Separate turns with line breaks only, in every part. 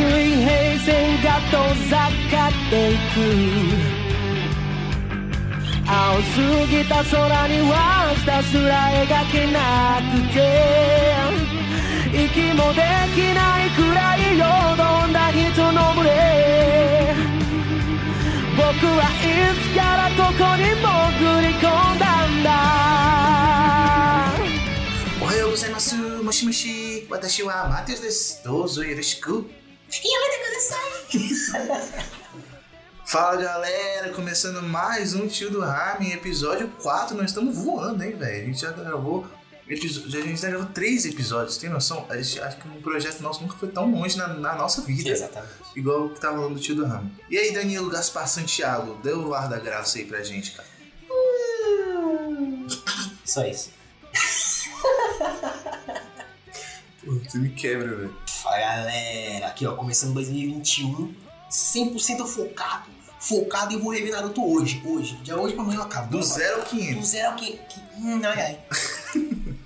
水平線が遠ざかっていく青すぎた空にはひたすら描けなくて息もできないくらいよどんだ人の群れ僕はいつからここに潜り込んだんだ
おはようございます。もしもし。私はマテウスです。どうぞよろしく。Fala galera, começando mais um Tio do Ramen, episódio 4. Nós estamos voando, hein, velho? A gente já gravou. A gente já gravou três episódios, tem noção? A gente, acho que um projeto nosso nunca foi tão longe na, na nossa vida.
Exatamente.
Igual o que tá rolando do tio do Ramen. E aí, Danilo Gaspar Santiago, dê o ar da graça aí pra gente, cara.
Só isso.
Pô, você me quebra, velho.
Fala galera, aqui ó, começando 2021, 100% focado. Focado e vou rever Naruto hoje. Hoje. De hoje pra amanhã eu acabo.
Do zero ao
Do
500.
zero ao que. que hum, ai ai.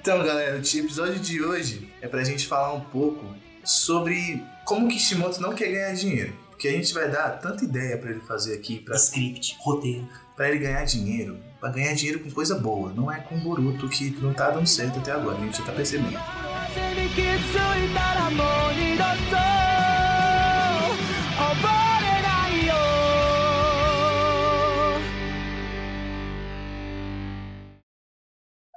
Então, galera, o episódio de hoje é pra gente falar um pouco sobre como Kishimoto não quer ganhar dinheiro. Porque a gente vai dar tanta ideia pra ele fazer aqui, pra,
Script, roteiro.
pra ele ganhar dinheiro, pra ganhar dinheiro com coisa boa. Não é com Boruto, que não tá dando certo até agora, a gente já tá percebendo.
足に気づいたらもう二度と溺れないよ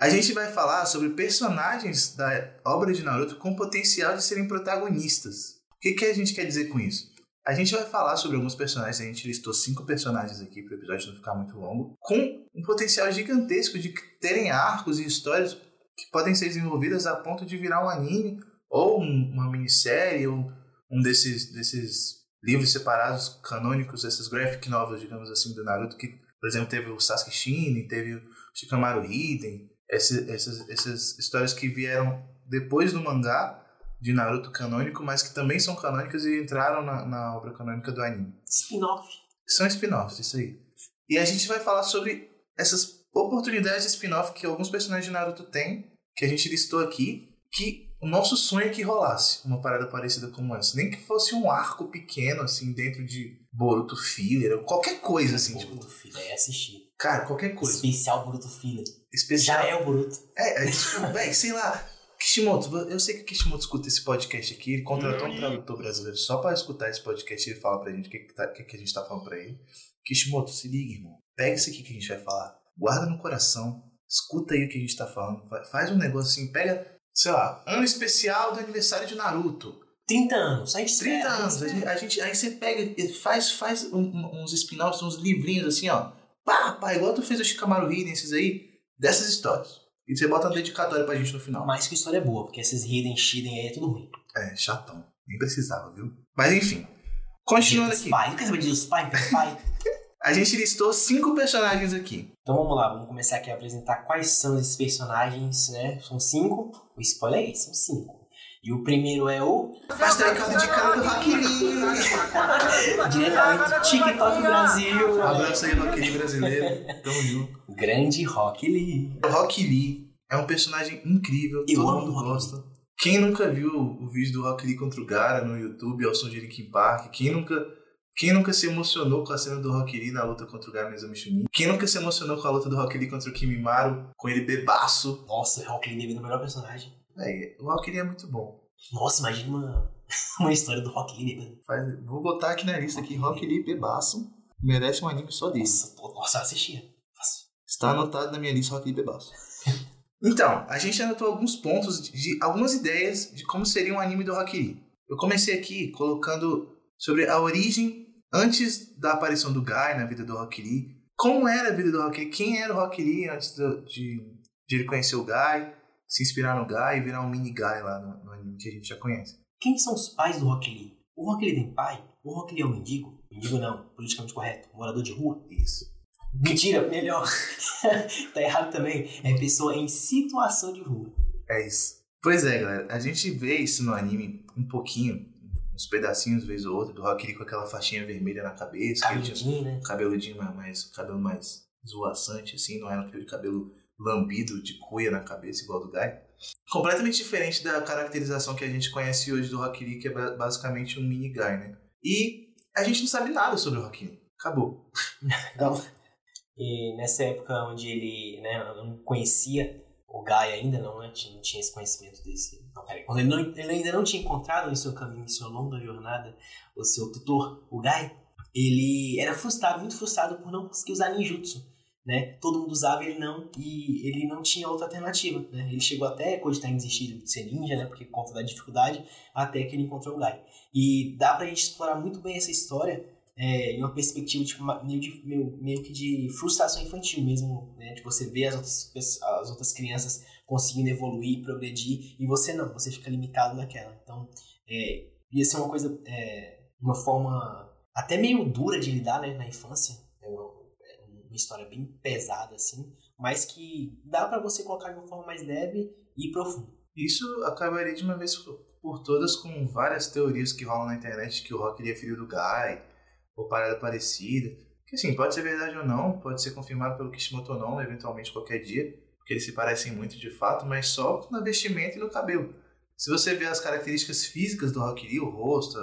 A gente vai falar sobre personagens da obra de Naruto com potencial de serem protagonistas. O que, que a gente quer dizer com isso? A gente vai falar sobre alguns personagens, a gente listou cinco personagens aqui para o episódio não ficar muito longo, com um potencial gigantesco de terem arcos e histórias que podem ser desenvolvidas a ponto de virar um anime, ou um- uma minissérie, ou um desses, desses livros separados canônicos, esses graphic novels, digamos assim, do Naruto, que, por exemplo, teve o Sasuke Shinin, teve o Shikamaru Hiden, esse- essas, essas histórias que vieram depois do mangá de Naruto canônico, mas que também são canônicas e entraram na, na obra canônica do anime.
Spin-off.
São spin-offs, isso aí. E a gente vai falar sobre essas oportunidades de spin-off que alguns personagens de Naruto têm, que a gente listou aqui, que o nosso sonho é que rolasse uma parada parecida como essa. Nem que fosse um arco pequeno, assim, dentro de Boruto Filler, ou qualquer coisa, assim, tipo,
Boruto Filler, é assistir.
cara, qualquer coisa.
Especial Boruto Filler.
Especial.
Já é o Boruto.
É, é tipo, véi, sei lá. Kishimoto, eu sei que o Kishimoto escuta esse podcast aqui, ele contratou um tradutor brasileiro só pra escutar esse podcast e ele fala pra gente o que, que, tá- que, que a gente tá falando pra ele. Kishimoto, se liga, irmão. Pega isso aqui que a gente vai falar, guarda no coração, escuta aí o que a gente tá falando, fa- faz um negócio assim, pega, sei lá, ano especial do aniversário de Naruto.
30 anos. A gente
30
espera,
anos, a gente, a gente- aí você pega, faz, faz um- uns spin-offs, uns livrinhos assim, ó. Pá, pá, igual tu fez o Shikamaru Hiden, esses aí, dessas histórias. E você bota um dedicatório pra gente no final.
Mais que história é boa, porque esses Hidden, Shiden aí é tudo ruim.
É, chatão. Nem precisava, viu? Mas enfim. Continuando aqui.
Pai. Quer saber de dos pai?
A gente listou cinco personagens aqui.
Então vamos lá, vamos começar aqui a apresentar quais são esses personagens, né? São cinco. O spoiler é esse, são cinco. E o primeiro é o.
Pastel caldo de cana do Rock Lee.
Diretamente do TikTok Brasil.
Abraço aí, Rock Lee brasileiro. Tamo junto.
Grande Rock Lee.
O Rock Lee é um personagem incrível.
Eu
todo mundo gosta. Quem nunca viu o vídeo do Rock Lee contra o Gara no YouTube, ao som de Linkin Park? Quem nunca, quem nunca se emocionou com a cena do Rock Lee na luta contra o Exame Chunin? Quem nunca se emocionou com a luta do Rock Lee contra o Kimimaru, com ele bebaço?
Nossa, o Rock Lee é o melhor personagem.
Véi, o Rock Lee é muito bom.
Nossa, imagina uma, uma história do Rock Lee bêbado.
Faz- vou botar aqui na lista aqui, Rock Lee Bebaço. Merece um anime só dele.
Nossa, nossa, assistia. Fácil.
Está anotado na minha lista Rock Lee Bebaço. Então, a gente anotou alguns pontos, de, de- algumas ideias de como seria um anime do Rock Lee. Eu comecei aqui colocando sobre a origem antes da aparição do Guy na vida do Rock Lee. Como era a vida do Rock Lee? Quem era o Rock Lee antes do- de, de ele conhecer o Guy, se inspirar no Guy e virar um mini Guy lá no, no anime que a gente já conhece.
Quem são os pais do Rock Lee? O Rock Lee tem pai? O Rock Lee é um mendigo? Mendigo não, politicamente correto. Morador de rua?
Isso.
Mentira, melhor. tá errado também. É pessoa em situação de rua.
É isso. Pois é, galera. A gente vê isso no anime um pouquinho, uns pedacinhos, vez ou outra, do Rock Lee com aquela faixinha vermelha na cabeça.
Cabeludinho, né?
cabeludinho mais, mais cabelo mais zoaçante, assim, não era aquele cabelo lambido de cuia na cabeça, igual do Guy. Completamente diferente da caracterização que a gente conhece hoje do Rock Lee, que é ba- basicamente um mini Guy, né? E a gente não sabe nada sobre o Rock Lee. Acabou.
Então, e nessa época onde ele né, não conhecia o Guy ainda, não, né, não tinha esse conhecimento desse. Não, peraí, quando ele, não, ele ainda não tinha encontrado em seu caminho, em sua longa jornada, o seu tutor, o Guy, ele era frustrado, muito frustrado por não conseguir usar ninjutsu. Né? Todo mundo usava ele não, e ele não tinha outra alternativa. Né? Ele chegou até a cogitar em desistir de ser ninja, né? porque por conta da dificuldade, até que ele encontrou o Guy. E dá pra gente explorar muito bem essa história é, em uma perspectiva tipo, meio, de, meio, meio que de frustração infantil mesmo, né? De você ver as outras, as outras crianças conseguindo evoluir, progredir, e você não, você fica limitado naquela. Então, é, ia ser uma coisa, é, uma forma até meio dura de lidar né, na infância. É uma, é uma história bem pesada, assim, mas que dá pra você colocar de uma forma mais leve e profunda.
Isso acabaria de uma vez por todas com várias teorias que rolam na internet que o Rock é filho do Guy, ou parada parecida. Que assim, pode ser verdade ou não, pode ser confirmado pelo Kishimoto ou não, eventualmente qualquer dia, porque eles se parecem muito de fato, mas só no vestimenta e no cabelo. Se você ver as características físicas do Rock Lee, o rosto,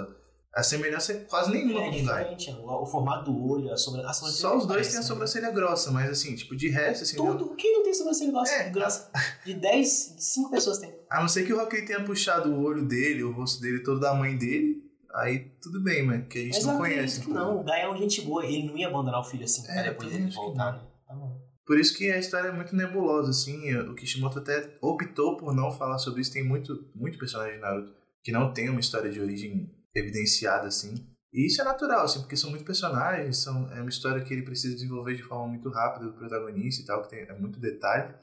a semelhança é quase nenhuma
É
com o Guy.
diferente, o, formato do olho, a sobrancelha.
Só os dois
parece,
têm a
né?
sobrancelha grossa, mas assim, tipo, de resto, assim,
Tudo. Quem não tem sobrancelha grossa?
É.
grossa? De 10, 5 pessoas tem.
A não ser que o Rock Lee tenha puxado o olho dele, o rosto dele todo da mãe dele, aí tudo bem, mas que a gente
Mas
não conhece.
que não. O Guy é um gente boa. Ele não ia abandonar o filho assim
É,
pra depois ele
que
voltar, né? Tá bom.
Por isso que a história é muito nebulosa, assim. O Kishimoto até optou por não falar sobre isso. Tem muito, muito personagem de Naruto que não tem uma história de origem evidenciada, assim. E isso é natural, assim, porque são muitos personagens, são, é uma história que ele precisa desenvolver de forma muito rápida do protagonista e tal, que tem é muito detalhe.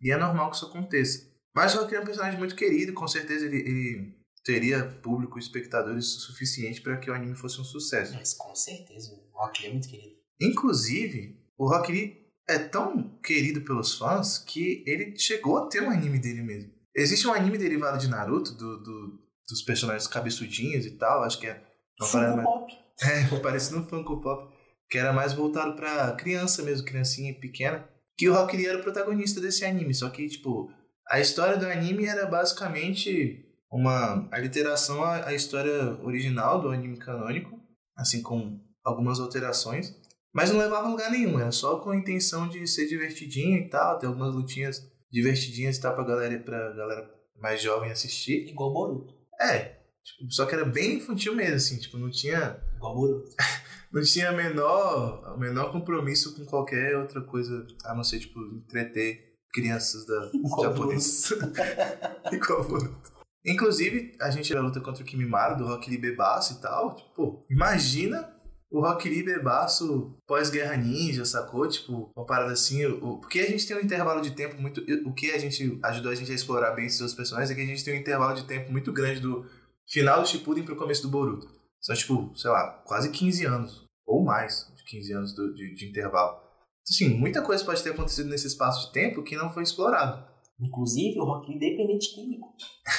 E é normal que isso aconteça. Mas o Rock Lee é um personagem muito querido, com certeza ele, ele teria público, espectadores suficiente para que o anime fosse um sucesso.
Mas com certeza. O Rock Lee é muito querido.
Inclusive, o Rock Lee é tão querido pelos fãs que ele chegou a ter um anime dele mesmo. Existe um anime derivado de Naruto, do, do- dos personagens cabeçudinhos e tal, acho que é
Funko
mais-
Pop.
é, parecendo um Funko Pop, que era mais voltado pra criança mesmo, criancinha pequena. Que o Rock Lee era o protagonista desse anime, só que, tipo, a história do anime era basicamente uma aliteração à, à história original do anime canônico, assim com algumas alterações, mas não levava a lugar nenhum, era só com a intenção de ser divertidinho e tal, ter algumas lutinhas divertidinhas e tal pra galera, pra galera mais jovem assistir.
Igual Boruto.
É, tipo, só que era bem infantil mesmo, assim, tipo, não tinha
Igual Boruto.
não tinha menor, menor compromisso com qualquer outra coisa, a não ser, tipo, entreter crianças da
Igual
japonesas. Igual Boruto. Inclusive, a gente luta contra o Kimimaro, do Rock Lee bebaço e tal, tipo, imagina o Rock Lee bebaço pós-guerra ninja, sacou? Tipo, uma parada assim, o, porque a gente tem um intervalo de tempo muito... O que a gente ajudou a gente a explorar bem esses outros personagens é que a gente tem um intervalo de tempo muito grande do final do Shippuden pro começo do Boruto. São, tipo, sei lá, quase 15 anos. Ou mais de 15 anos do- de, de intervalo. Assim, muita coisa pode ter acontecido nesse espaço de tempo que não foi explorado.
Inclusive, o Rock Lee é dependente químico.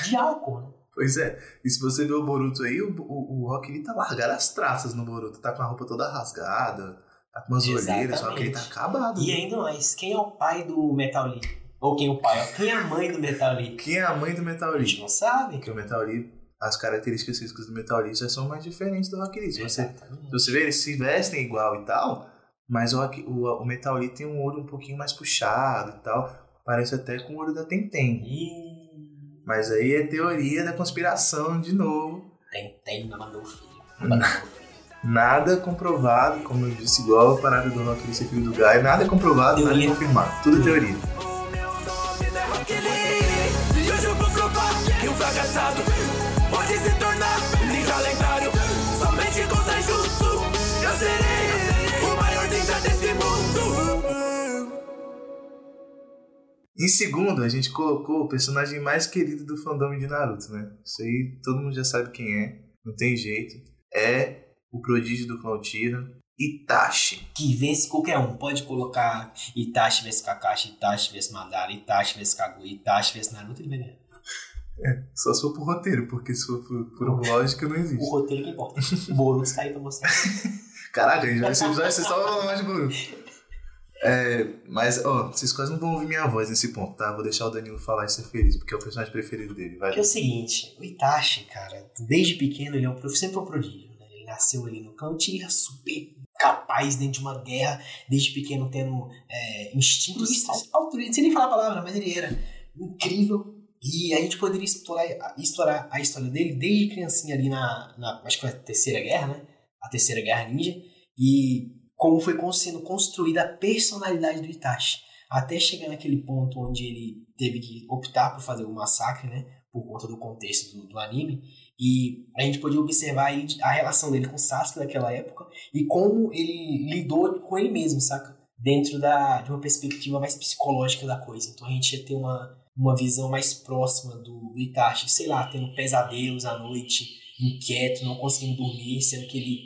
De álcool, né?
Pois é. E se você ver o Boruto aí, o, o, o Rock Lee tá largado as traças no Boruto. Tá com a roupa toda rasgada, tá com umas olheiras, só que ele tá
Exatamente.
acabado.
E
né?
ainda mais, quem é o pai do Metal Lee? Ou quem é o pai? Quem é a mãe do Metal Lee?
Quem é a mãe do Metal
A gente
Lee?
não sabe.
Porque o Metal Lee, as características físicas do Metal Lee já são mais diferentes do Rock Lee. Se você,
Exatamente.
se você ver, eles se vestem igual e tal, mas o, o, o Metal Lee tem um olho um pouquinho mais puxado e tal. Parece até com o olho da Tenten.
Ih,
Mas aí é teoria da conspiração de novo.
tem, não mandou filho. Mandou o filho.
Nada comprovado, como eu disse, igual a parada do Lee ser filho do Guy. Nada comprovado, nada
Teoria.
confirmado. Tudo teoria. Em segundo, a gente colocou o personagem mais querido do fandom de Naruto, né? Isso aí todo mundo já sabe quem é, não tem jeito. É o prodígio do Clown Itachi.
Que vence qualquer um. Pode colocar Itachi vs Kakashi, Itachi vs Madara, Itachi vs Kaguya, Itachi vs Naruto, ele vai ganhar.
Só se for por roteiro, porque se for por, por lógica não
O
existe.
roteiro que importa. O Boruto tá aí pra você.
Caraca, a gente vai você só mais de Boruto. É, mas, ó, vocês quase não vão ouvir minha voz nesse ponto, tá? Vou deixar o Danilo falar e ser feliz, porque é o personagem preferido dele. Vai.
Que é o seguinte, o Itachi, cara, desde pequeno ele é um, prof- sempre foi um prodígio, né? Ele nasceu ali no clã Uchiha, super capaz dentro de uma guerra, desde pequeno tendo é, instintos, autoridade, sem nem falar a palavra, mas ele era incrível. E a gente poderia explorar, explorar a história dele desde criancinha ali na, na, acho que foi a terceira guerra, né? A terceira guerra ninja. E como foi sendo construída a personalidade do Itachi. Até chegar naquele ponto onde ele teve que optar por fazer o massacre, né? Por conta do contexto do, do anime. E a gente podia observar a relação dele com Sasuke naquela época e como ele lidou com ele mesmo, saca? Dentro da, de uma perspectiva mais psicológica da coisa. Então a gente ia ter uma, uma visão mais próxima do, do Itachi, sei lá, tendo pesadelos à noite, inquieto, não conseguindo dormir, sendo que ele,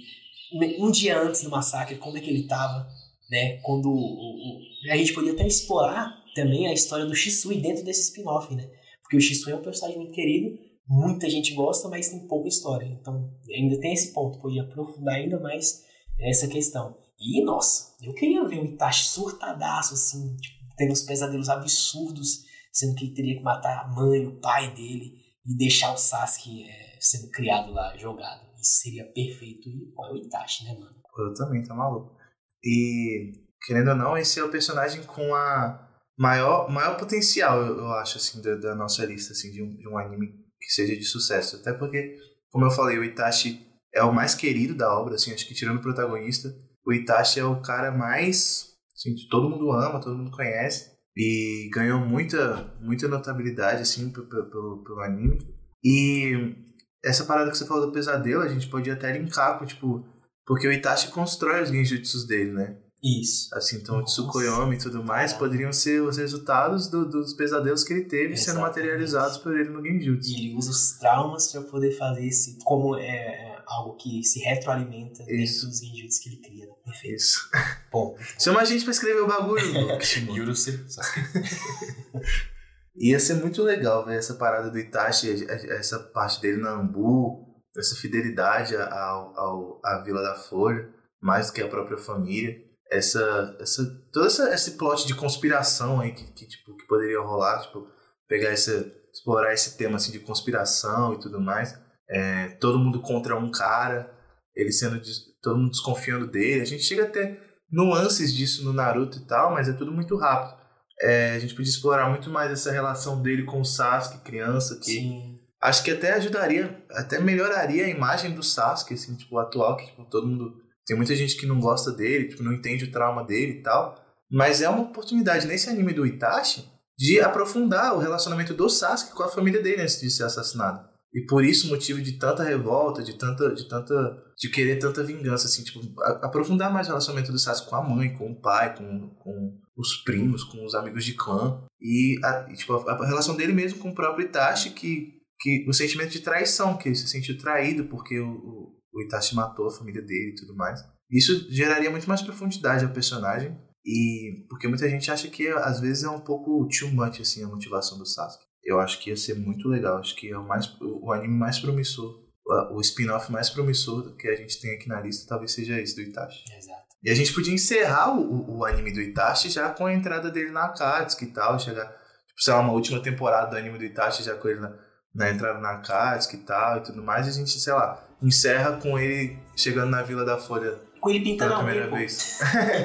um dia antes do massacre, como é que ele tava, né? Quando o, o- a gente podia até explorar também a história do Shisui dentro desse spin-off, né? Porque o Shisui é um personagem muito querido, muita gente gosta, mas tem pouca história. Então, ainda tem esse ponto, podia aprofundar ainda mais essa questão. E, nossa, eu queria ver o Itachi surtadaço, assim, tipo, tendo uns pesadelos absurdos, sendo que ele teria que matar a mãe, o pai dele, e deixar o Sasuke é, sendo criado lá, jogado. Isso seria perfeito. E, é o Itachi, né, mano?
Eu também, tá maluco. E, querendo ou não, esse é o personagem com a maior, maior potencial, eu, acho, assim, da, da nossa lista, assim, de um, de um anime que seja de sucesso. Até porque, como eu falei, o Itachi é o mais querido da obra, assim, acho que tirando o protagonista, o Itachi é o cara mais, assim, todo mundo ama, todo mundo conhece. E ganhou muita, muita notabilidade, assim, pe- pe- pelo, pelo anime. E essa parada que você falou do pesadelo, a gente podia até linkar com, tipo, porque o Itachi constrói os genjutsus dele, né?
Isso.
Assim, então o. Tsukuyomi e tudo mais poderiam ser os resultados do- dos pesadelos que ele teve sendo
Exatamente.
materializados por ele no genjutsu.
E ele usa os traumas para poder fazer esse. Como é, é algo que se retroalimenta
Isso.
dentro dos genjutsus que ele cria. Né? Perfeito.
Isso.
Bom,
Chama a gente pra escrever o bagulho, Kishimoto. Ia ser muito legal ver essa parada do Itachi, essa parte dele na Ambu, essa fidelidade ao, ao, à Vila da Folha, mais do que a própria família. Essa, essa, todo essa, esse plot de conspiração aí que, que, tipo, que poderia rolar, tipo, pegar essa, explorar esse tema assim, de conspiração e tudo mais. É, todo mundo contra um cara, ele sendo todo mundo desconfiando dele. A gente chega a ter nuances disso no Naruto e tal, mas é tudo muito rápido. É, a gente podia explorar muito mais essa relação dele com o Sasuke, criança, que
Sim.
acho que até ajudaria, até melhoraria a imagem do Sasuke, assim, tipo, atual, que tipo, todo mundo. Tem muita gente que não gosta dele, tipo, não entende o trauma dele e tal. Mas é uma oportunidade nesse anime do Itachi de aprofundar o relacionamento do Sasuke com a família dele antes de ser assassinado. E por isso motivo de tanta revolta, de tanta. de tanta. de querer tanta vingança, assim, tipo, a- aprofundar mais o relacionamento do Sasuke com a mãe, com o pai, com, com os primos, com os amigos de clã. E, a, e, tipo, a, a relação dele mesmo com o próprio Itachi, que, que o sentimento de traição, que ele se sentiu traído porque o, o, o Itachi matou a família dele e tudo mais. Isso geraria muito mais profundidade ao personagem. E porque muita gente acha que às vezes é um pouco too much assim, a motivação do Sasuke. Eu acho que ia ser muito legal. Acho que é o, mais, o anime mais promissor, o spin-off mais promissor que a gente tem aqui na lista talvez seja esse do Itachi.
Exato.
E a gente podia encerrar o, o, anime do Itachi já com a entrada dele na Akatsuki e tal, chegar, tipo, sei lá, uma última temporada do anime do Itachi já com ele na, na entrada na Akatsuki e tal e tudo mais, e a gente, sei lá, encerra com ele chegando na Vila da Folha
Com ele pintando
pela
a
primeira vez.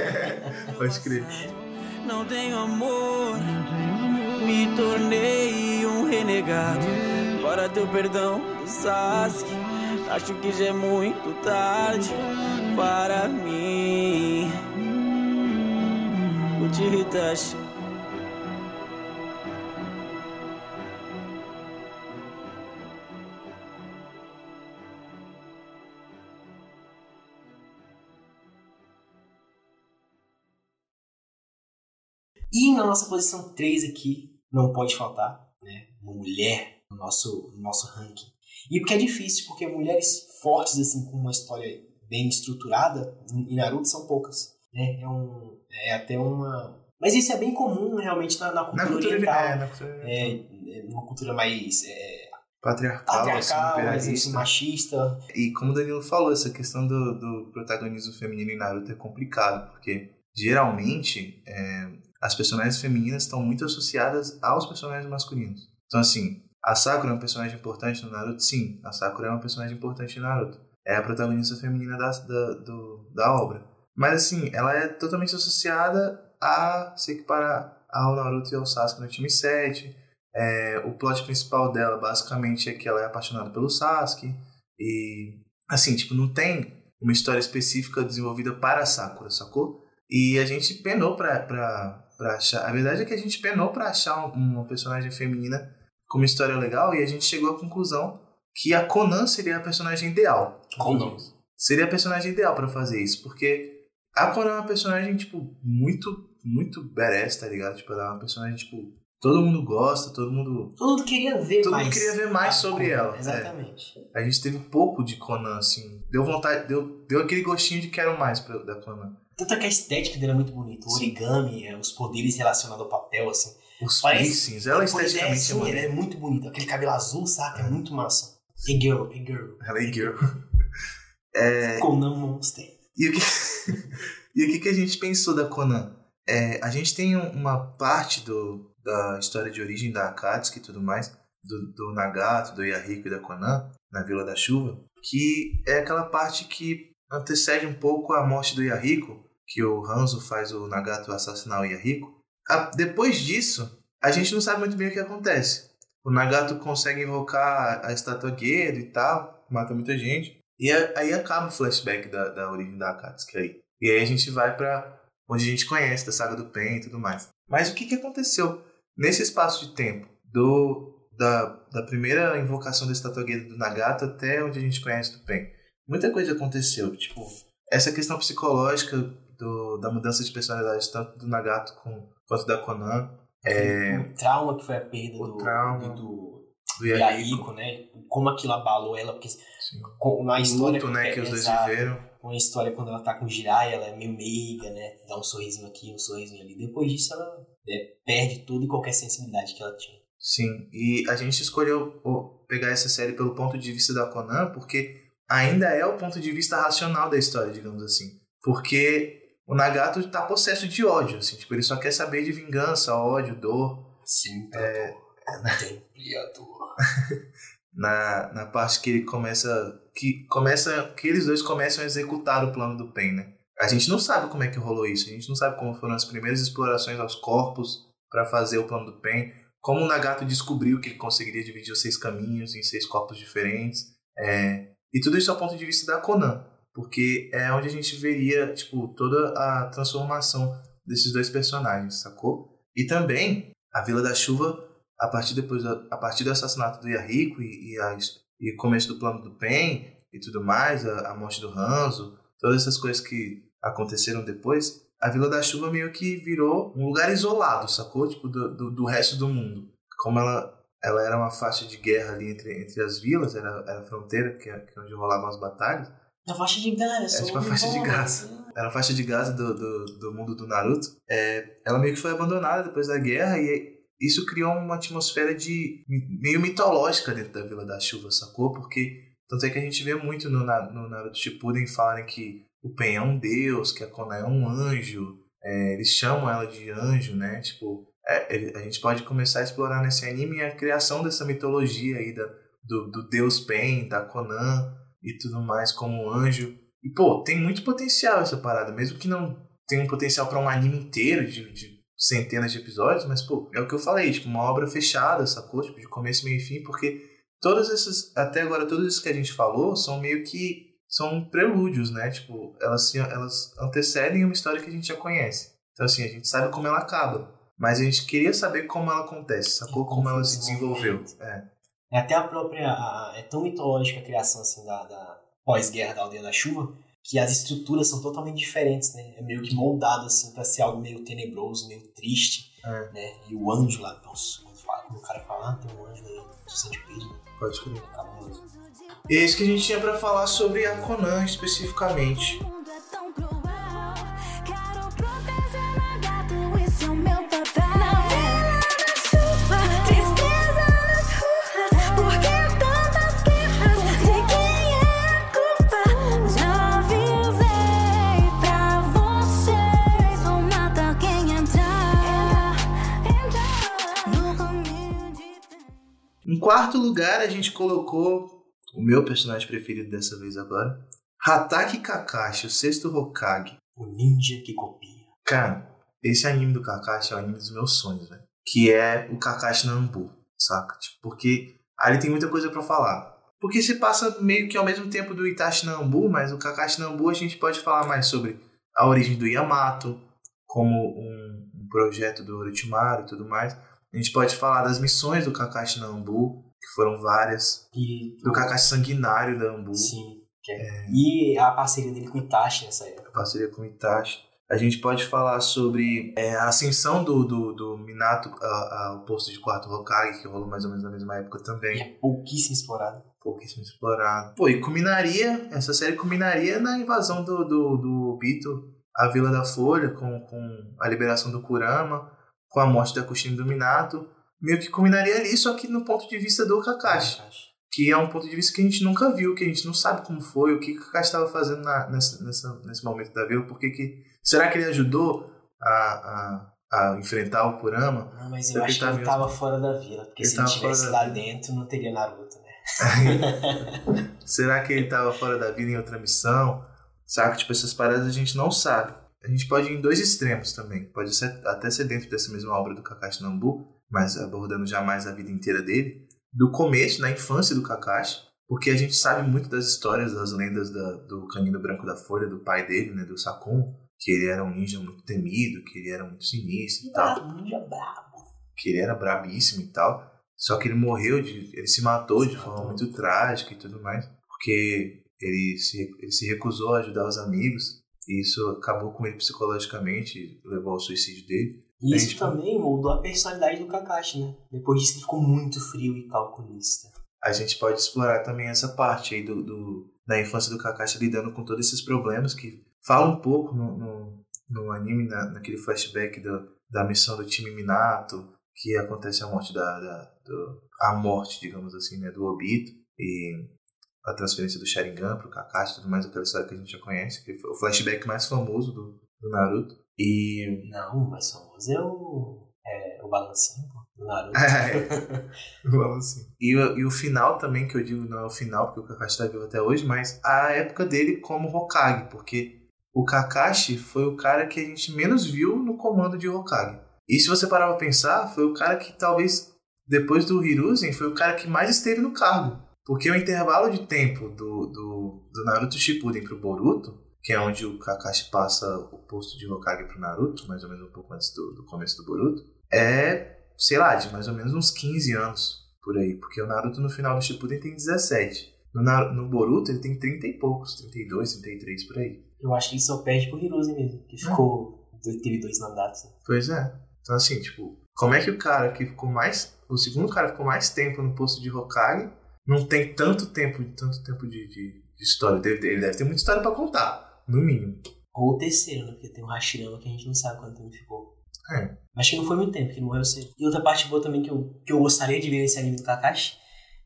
Pode crer.
Não tenho amor, me tornei renegado. Para teu perdão do Sasuke, acho que já é muito tarde para mim. O Tiritashi.
E na nossa posição 3 aqui, não pode faltar, né? Uma mulher no nosso, no nosso ranking. E porque é difícil, porque mulheres fortes, assim, com uma história bem estruturada, em Naruto são poucas. Né? É, um, é até uma. Mas isso é bem comum realmente na, na cultura,
Na cultura,
oriental.
é, na cultura
É, é uma cultura mais é,
patriarcal,
patriarcal,
assim,
mais assim, machista.
E como o Danilo falou, essa questão do, do protagonismo feminino em Naruto é complicado, porque geralmente é, as personagens femininas estão muito associadas aos personagens masculinos. Então, assim, a Sakura é um personagem importante no Naruto? Sim, a Sakura é uma personagem importante no Naruto. É a protagonista feminina da, da, do, da obra. Mas, assim, ela é totalmente associada a se equiparar ao Naruto e ao Sasuke no time 7. É, o plot principal dela, basicamente, é que ela é apaixonada pelo Sasuke. E, assim, tipo, não tem uma história específica desenvolvida para a Sakura, sacou? E a gente penou pra, pra, pra achar. A verdade é que a gente penou pra achar uma personagem feminina com uma história legal e a gente chegou à conclusão que a Conan seria a personagem ideal.
Conan.
Seria a personagem ideal para fazer isso, porque a Conan é uma personagem, tipo, muito, muito badass, tá ligado? Tipo, ela é uma personagem, tipo, todo mundo gosta, todo mundo.
Todo mundo queria ver
Todo
mais.
mundo queria ver mais sobre
Conan,
ela. é.
Exatamente.
A gente teve pouco de Conan, assim. Deu vontade, deu, deu aquele gostinho de quero mais pra, da Conan.
Tanto é que a estética dele é muito bonita. O origami, é, os poderes relacionados ao papel, assim.
Os
Parece-
piercings, ela
é,
esteticamente é,
sim, é muito bonito. Aquele cabelo azul, saca? É muito massa. E girl, e girl.
Ela é girl. É,
Conan Monster.
E o que, e o que, que a gente pensou da Conan? É, a gente tem um- uma parte do, da história de origem da Akatsuki e tudo mais, do, do Nagato, do Yahiko e da Conan, na Vila da Chuva, que é aquela parte que antecede um pouco a morte do Yahiko, que o Hanzo faz o Nagato assassinar o Yahiko. A- depois disso, a gente não sabe muito bem o que acontece. O Nagato consegue invocar a estátua Gedo e tal, mata muita gente. E a- aí acaba o flashback da, da origem da Akatsuki aí. E aí a gente vai pra onde a gente conhece, da saga do Pen e tudo mais. Mas o que, que aconteceu nesse espaço de tempo do da, da primeira invocação da estátua Gedo do Nagato até onde a gente conhece do Pen? Muita coisa aconteceu, tipo, essa questão psicológica do, da mudança de personalidade tanto do Nagato com, quanto da Conan, é,
O trauma que foi a perda do,
trauma.
do, do
do Yahiko,
né? Como aquilo abalou ela, porque
sim.
na história
luto né, que os dois viveram.
Uma história quando ela tá com o Jiraiya, ela é meio meiga, né? Dá um sorrisinho aqui, um sorrisinho ali. Depois disso, ela né, perde toda e qualquer sensibilidade que ela tinha.
Sim, e a gente escolheu pegar essa série pelo ponto de vista da Conan porque ainda é o ponto de vista racional da história, digamos assim. Porque o Nagato tá possesso de ódio, assim, tipo, ele só quer saber de vingança, ódio, dor.
Sim,
É,
Contempliador.
na, na parte que ele começa que começa que eles dois começam a executar o plano do Pen, né? A gente não sabe como é que rolou isso, a gente não sabe como foram as primeiras explorações aos corpos para fazer o plano do Pen, como o Nagato descobriu que ele conseguiria dividir os seis caminhos em seis corpos diferentes, é, e tudo isso ao ponto de vista da Conan, porque é onde a gente veria tipo toda a transformação desses dois personagens, sacou? E também a Vila da Chuva a partir depois a partir do assassinato do Yahiko e, e, a, e começo do plano do Pen e tudo mais, a, a morte do Hanzo, todas essas coisas que aconteceram depois, a Vila da Chuva meio que virou um lugar isolado, sacou? Tipo, do, do, do resto do mundo. Como ela, ela era uma faixa de guerra ali entre, entre as vilas, era, era a fronteira, que é, que é onde rolavam as batalhas,
Na faixa de gás.
É tipo a faixa de gás. era a faixa de Gaza do, do, do mundo do Naruto, é, ela meio que foi abandonada depois da guerra e isso criou uma atmosfera de meio mitológica dentro da Vila da Chuva, sacou? Porque tanto é que a gente vê muito no, no Naruto Shippuden falarem que o Pen é um deus, que a Konan é um anjo, é, eles chamam ela de anjo, né? Tipo, é, a gente pode começar a explorar nesse anime a criação dessa mitologia aí da, do, do deus Pen, da Konan e tudo mais como anjo. E, pô, tem muito potencial essa parada, mesmo que não tenha um potencial pra um anime inteiro de, de centenas de episódios, mas, pô, é o que eu falei, tipo, uma obra fechada, sacou? Tipo, de começo, meio e fim, porque todas essas, até agora, todas isso que a gente falou são meio que, são prelúdios, né? Tipo, elas, se- elas antecedem uma história que a gente já conhece. Então, assim, a gente sabe como ela acaba, mas a gente queria saber como ela acontece, sacou? Como ela se desenvolveu. É,
É até a própria. a- é tão mitológica a criação assim da, da pós-guerra da Aldeia da Chuva que as estruturas são totalmente diferentes, né? É meio que moldado assim pra ser algo meio tenebroso, meio triste,
É.
né? E o anjo lá, nossa, quando, fala, quando o cara fala, ah, tem um anjo aí, tu sente peso, né?
pode crer.
É cabuloso.
E é isso que a gente tinha pra falar sobre a Conan especificamente. Quarto lugar, a gente colocou o meu personagem preferido dessa vez agora. Hataki Kakashi, o sexto Hokage.
O ninja que copia.
Cara, esse anime do Kakashi é o anime dos meus sonhos, velho. Que é o Kakashi Nambu, saca? Tipo, porque ali tem muita coisa pra falar. Porque se passa meio que ao mesmo tempo do Itachi Nambu, mas o Kakashi Nambu a gente pode falar mais sobre a origem do Yamato, como um, um projeto do Orochimaru e tudo mais. A gente pode falar das missões do Kakashi Nambu, que foram várias.
E
Do Kakashi Sanguinário da Ambu,
Sim. que é- E a parceria dele com o Itachi nessa época.
parceria com o Itachi. A gente pode falar sobre é, a ascensão do, do, do Minato a- ao posto de quarto Hokage, que rolou mais ou menos na mesma época
E
também.
é pouquíssimo explorado.
Pouquíssimo explorado. Pô, e culminaria, essa série culminaria na invasão do, do, do Obito à Vila da Folha, com, com a liberação do Kurama, com a morte da Kushina do Minato. Meio que culminaria ali, só que no ponto de vista do Kakashi. que é um ponto de vista que a gente nunca viu, que a gente não sabe como foi, o que que o Kakashi estava fazendo na, nessa, nessa, nesse momento da vila, porque que será que ele ajudou a, a, a enfrentar o Kurama?
Não, mas eu
Ele
acho que
tá
ele
mesmo.
tava fora da vila. Porque
Ele
se ele estivesse lá dentro, não teria Naruto, né?
Será que ele estava fora da vila em outra missão? Saca? Tipo, essas paradas a gente não sabe. A gente pode ir em dois extremos também. Pode ser, até ser dentro dessa mesma obra do Kakashi Nambu, mas abordando jamais a vida inteira dele. Do começo, na infância do Kakashi, porque a gente sabe muito das histórias, das lendas da- do Canino Branco da Folha, do pai dele, né, do Sakun, que ele era um ninja muito temido, que ele era muito sinistro e tal
ninja brabo.
que ele era brabíssimo e tal. Só que ele morreu, de, ele se matou de forma muito trágica e tudo mais, porque ele se, ele se recusou a ajudar os amigos, e isso acabou com ele psicologicamente, levou ao suicídio dele.
E isso
Gente,
também moldou a personalidade do Kakashi, né? Depois disso ele ficou muito frio e calculista.
A gente pode explorar também essa parte aí do, do- da infância do Kakashi lidando com todos esses problemas que fala um pouco no, no, no anime, na, naquele flashback do, da missão do time Minato, que acontece a morte da, da do- a morte, digamos assim, né, do Obito e a transferência do Sharingan pro Kakashi, e tudo mais aquela história que a gente já conhece, que foi o flashback mais famoso do, do Naruto. E
Não, o mais famoso é o. É, o balancinho do Naruto.
Vamos assim. E, o- e o final também, que eu digo não é o final, porque o Kakashi tá vivo até hoje, mas a época dele como Hokage, porque o Kakashi foi o cara que a gente menos viu no comando de Hokage. E se você parar pra pensar, foi o cara que talvez, depois do Hiruzen, foi o cara que mais esteve no cargo. Porque o intervalo de tempo do, do, do Naruto Shippuden pro Boruto, que é onde o Kakashi passa o posto de Hokage pro Naruto, mais ou menos um pouco antes do, do começo do Boruto, é, sei lá, de mais ou menos uns 15 anos por aí. Porque o Naruto no final do Shippuden tem 17. No, no Boruto ele tem 30 e poucos, 32, 33 por aí.
Eu acho que ele só perde pro Hiruzen mesmo, que ficou. Teve dois mandatos.
Pois é. Então assim, tipo, como é que o cara que ficou mais. O segundo cara ficou mais tempo no posto de Hokage não tem tanto tempo, tanto tempo de, de, de história? Deve- ele deve ter muita história pra contar, no mínimo.
Ou o terceiro, né? Porque tem o Hashirama que a gente não sabe quanto tempo ficou.
É.
Acho que não foi muito tempo, que ele morreu cedo. E outra parte boa também que eu, que eu gostaria de ver nesse anime do Kakashi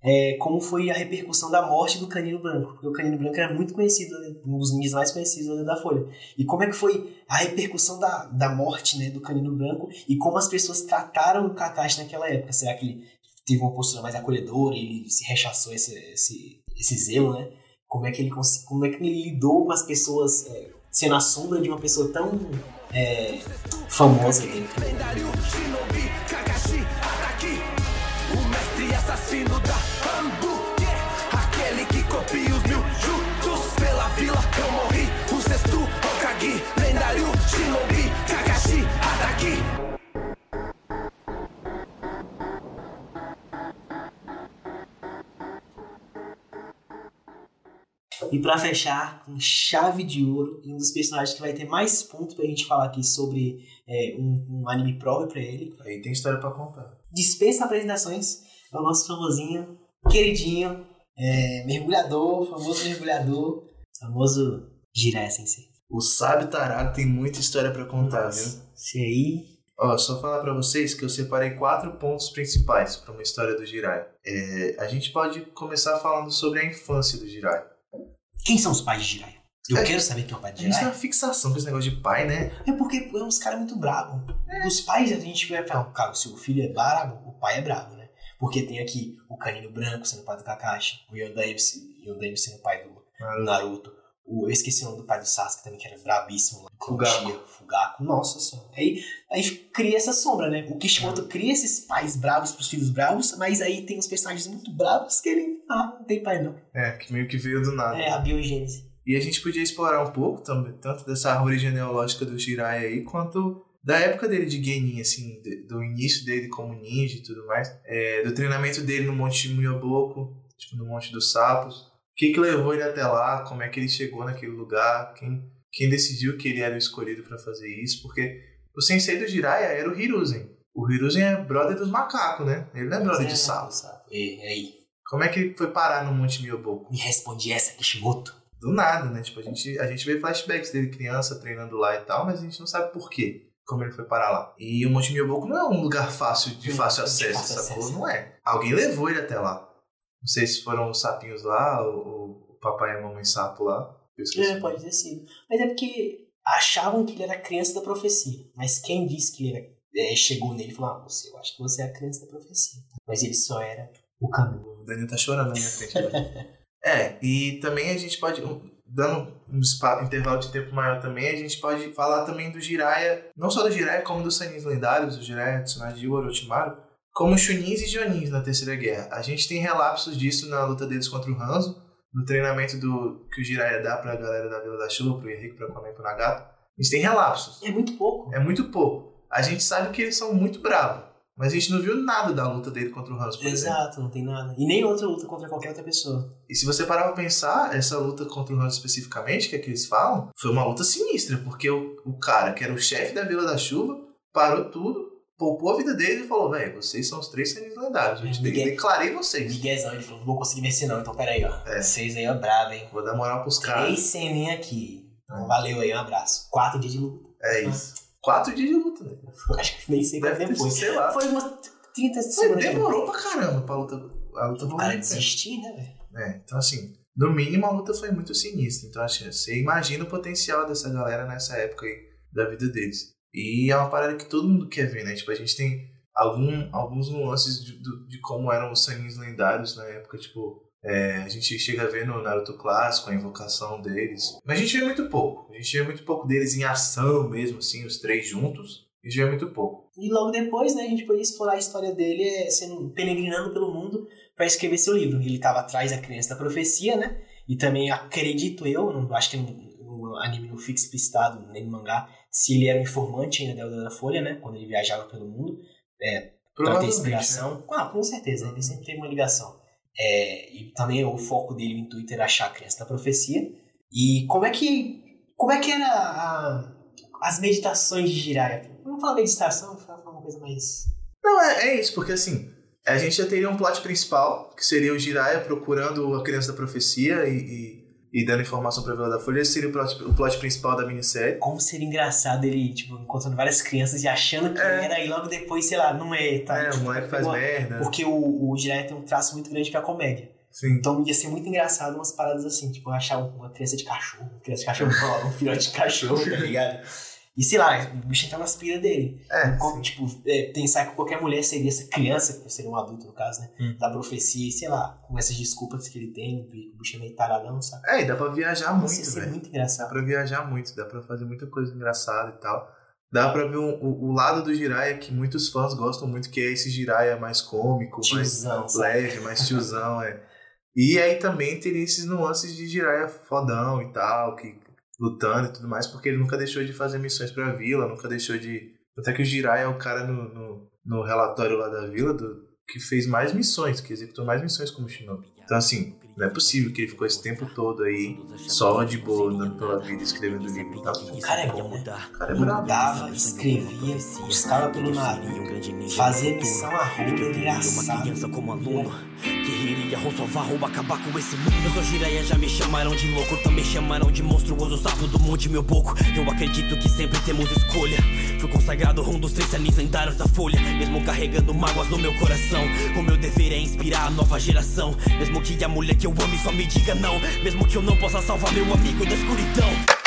é como foi a repercussão da morte do Canino Branco. Porque o Canino Branco era muito conhecido, né? um dos ninjas mais conhecidos né, da Folha. E como é que foi a repercussão da, da morte né, do Canino Branco e como as pessoas trataram o Kakashi naquela época? Será que ele teve uma postura mais acolhedora e ele se rechaçou esse, esse, esse zelo, né? Como é que ele, como é que ele lidou com as pessoas é, sendo a sombra de uma pessoa tão é, famosa
Ambu yeah. Aquele que copia os mil jutsus Pela vila eu morri
E pra fechar, com chave de ouro, e um dos personagens que vai ter mais pontos pra gente falar aqui sobre é, um, um anime próprio pra ele.
Aí tem história pra contar.
Dispensa apresentações, é o nosso famosinho, queridinho, é, mergulhador, famoso mergulhador, famoso Jiraiya Sensei.
O sábio tarado tem muita história pra contar, viu?
Esse aí,
Ó, só falar pra vocês que eu separei quatro pontos principais pra uma história do Jiraiya. É, a gente pode começar falando sobre a infância do Jiraiya.
Quem são os pais de Jiraiya? Eu
É,
quero saber quem é o pai
A
de
gente tem
Jiraiya.
uma fixação com esse negócio de pai, né?
É porque é uns caras muito bravos. Os pais, a gente vai falar, cara, se o filho é brabo, o pai é brabo, né? Porque tem aqui o Canino Branco sendo pai do Kakashi, o Yondaime sendo pai do Naruto. O, eu esqueci o nome do pai do Sasuke também, que era brabíssimo. lá,
Fugaku.
Fugaku. Nossa senhora. Aí, aí cria essa sombra, né? O Kishimoto cria esses pais bravos pros filhos bravos, mas aí tem uns personagens muito bravos que ele. Ah, não tem pai não.
É, que meio que veio do nada.
É a biogênese.
E a gente podia explorar um pouco também, tanto dessa árvore genealógica do Jiraiya aí, quanto da época dele de Genin, assim, de- do início dele como ninja e tudo mais, é, do treinamento dele no Monte Muyoboko, tipo, no Monte dos Sapos. O que que levou ele até lá, como é que ele chegou naquele lugar, quem, quem decidiu que ele era o escolhido pra fazer isso, porque o sensei do Jiraiya era o Hiruzen. O Hiruzen é brother dos macacos, né? Ele não é brother
É,
de sapo.
E aí?
Como é que ele foi parar no Monte Miyoboko?
Me responde essa, Kishimoto.
do nada, né? Tipo, a gente, a gente vê flashbacks dele criança treinando lá e tal, mas a gente não sabe por quê. Como ele foi parar lá. E o Monte Miyoboko não é um lugar fácil, de
De
fácil
fácil
acesso, sacou?
acesso.
Não é. Alguém levou ele até lá. Não sei se foram os sapinhos lá, ou o papai e a mamãe sapo lá.
É, pode ter sido. Mas é porque achavam que ele era a criança da profecia. Mas quem disse que ele era, é, chegou nele e falou: Ah, você, eu acho que você é a criança da profecia. Mas ele só era o caminho.
O Daniel tá chorando na minha frente agora. é, e também a gente pode, dando um intervalo de tempo maior também, a gente pode falar também do Jiraiya, não só do Jiraiya, como dos Sanins lendários, do Jiraiya, Tsunade e Orochimaru, como Chunins e Jonins na Terceira Guerra. A gente tem relapsos disso na luta deles contra o Hanzo, no treinamento do que o Jiraiya dá pra galera da Vila da Chuva, pro Henrique, pra Konan e pro Nagato. A gente tem relapsos.
É muito pouco.
É muito pouco. A gente sabe que eles são muito bravos, mas a gente não viu nada da luta dele contra o Hanzo, por exemplo.
Exato, não tem nada. E nem outra luta contra qualquer outra pessoa.
E se você parar pra pensar, essa luta contra o Hanzo especificamente, que é que eles falam, foi uma luta sinistra, porque o, o cara, que era o chefe da Vila da Chuva, parou tudo, poupou a vida dele e falou, velho, vocês são os três seres lendários, eu te declarei vocês.
Miguezão, ele falou: não vou conseguir vencer não, então peraí, ó.
É.
Vocês aí, ó, brabo, hein?
Vou dar moral pros caras.
Três ceninha aqui. Então,
É.
valeu aí, um abraço. Quatro dias de luta.
É isso. Quatro dias de luta, velho.
Acho que nem sei quanto foi.
sei lá.
Foi umas 30
Mas
segundos. de
demorou pra caramba pra luta. A luta foi muito
desistir, né, velho?
É, então assim, no mínimo a luta foi muito sinistra. Então assim, você imagina o potencial dessa galera nessa época aí da vida deles. E é uma parada que todo mundo quer ver, né? Tipo, a gente tem algum, alguns nuances de, do- de como eram os sangues lendários na época, tipo. é, a gente chega a ver no Naruto clássico a invocação deles. Mas a gente vê muito pouco. A gente vê muito pouco deles em ação mesmo, assim, os três juntos. A gente vê muito pouco.
E logo depois, né, a gente podia explorar a história dele é, sendo peregrinando pelo mundo para escrever seu livro. Ele estava atrás da criança da profecia, né? E também acredito eu, não acho que no, no anime não fica explicitado nem no mangá, se ele era um informante ainda da da Folha, né? Quando ele viajava pelo mundo, para ter
Provavelmente. né?
inspiração. Ah, com certeza, ele sempre teve uma ligação. É, e também o foco dele, o intuito era achar a criança da profecia. E como é que como é que era a- as meditações de Jiraiya? Vamos falar meditação, falar uma coisa mais
Não, é, é isso, porque assim, a gente já teria um plot principal, que seria o Jiraiya procurando a criança da profecia e, e, e dando informação pra Vila da Folha. Esse seria o plot, o plot principal da minissérie.
Como seria engraçado ele, tipo, encontrando várias crianças e achando que
É.
era, e logo depois, sei lá, não é, tá?
é, o
Tipo,
moleque faz
pegou-
merda.
Porque o, o Jiraiya tem um traço muito grande pra comédia.
Sim.
Então ia ser muito engraçado umas paradas assim, tipo, achar uma criança de cachorro, uma criança de cachorro, um filhote de cachorro, tá ligado? E sei lá, o bicho entrar nas piras dele.
É,
Como, tipo, é, pensar que qualquer mulher seria essa criança, que seria um adulto no caso, né?
Hum.
Da profecia, e sei lá, com essas desculpas que ele tem, o bicho é meio taradão, sabe?
É, e dá pra viajar muito,
ia ser
velho.
muito
Dá
engraçado.
pra viajar muito, dá pra fazer muita coisa engraçada e tal. Dá pra ver um- o, o lado do Jiraiya que muitos fãs gostam muito, que é esse Jiraiya mais cômico, mais
Tiozão, sabe?
leve, mais tiozão, é. E aí também teria esses nuances de Jiraiya fodão e tal, que lutando e tudo mais, porque ele nunca deixou de fazer missões pra vila, nunca deixou de. Até que o Jiraiya é o cara no, no, no relatório lá da vila do, que fez mais missões, que executou mais missões como Shinobi. Então, assim, não é possível que ele ficou esse tempo todo aí só de boa andando pela vida escrevendo livro e tal.
O cara é bom, né?
O cara é.
Mudava, escrevia, buscava pelo Naruto, fazia missão a rua,
uma
engraçado.
criança como aluno Iria ou salvar ou acabar com esse mundo. Eu sou já me chamaram de louco Também chamaram de monstruoso sapo do monte meu boco. Eu acredito que sempre temos escolha. Fui consagrado um dos três anis lendários da folha. Mesmo carregando mágoas no meu coração O meu dever é inspirar a nova geração. Mesmo que a mulher que eu ame só me diga não. Mesmo que eu não possa salvar meu amigo da escuridão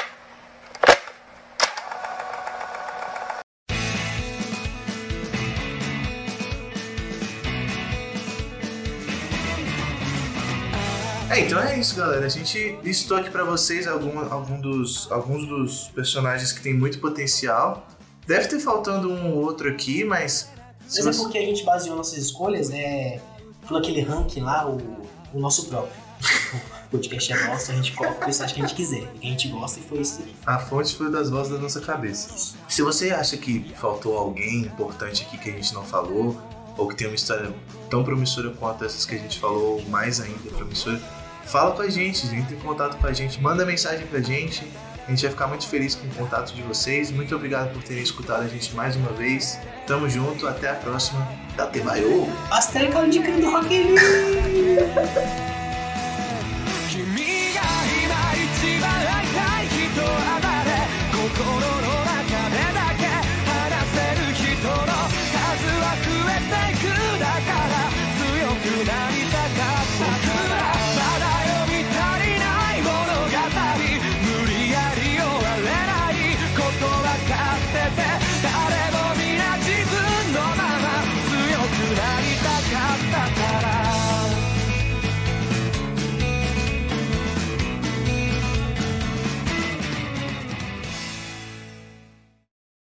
É, então é isso, galera. A gente listou aqui pra vocês algum, algum dos, alguns dos personagens que tem muito potencial. Deve ter faltando um ou outro aqui, mas.
Mas é
você...
porque a gente baseou nossas escolhas, né? Por aquele ranking lá, o, o nosso próprio. O podcast é nosso, a gente coloca o personagem que a gente quiser. Que a gente gosta e foi isso aí.
A fonte foi das vozes da nossa cabeça. Se você acha que faltou alguém importante aqui que a gente não falou, ou que tem uma história tão promissora quanto essas que a gente falou, ou mais ainda promissora, fala com a gente, entre em contato com a gente, manda mensagem pra gente. A gente vai ficar muito feliz com o contato de vocês. Muito obrigado por terem escutado a gente mais uma vez. Tamo junto, até a próxima. Date Baiô!
Pastel e creme do Rock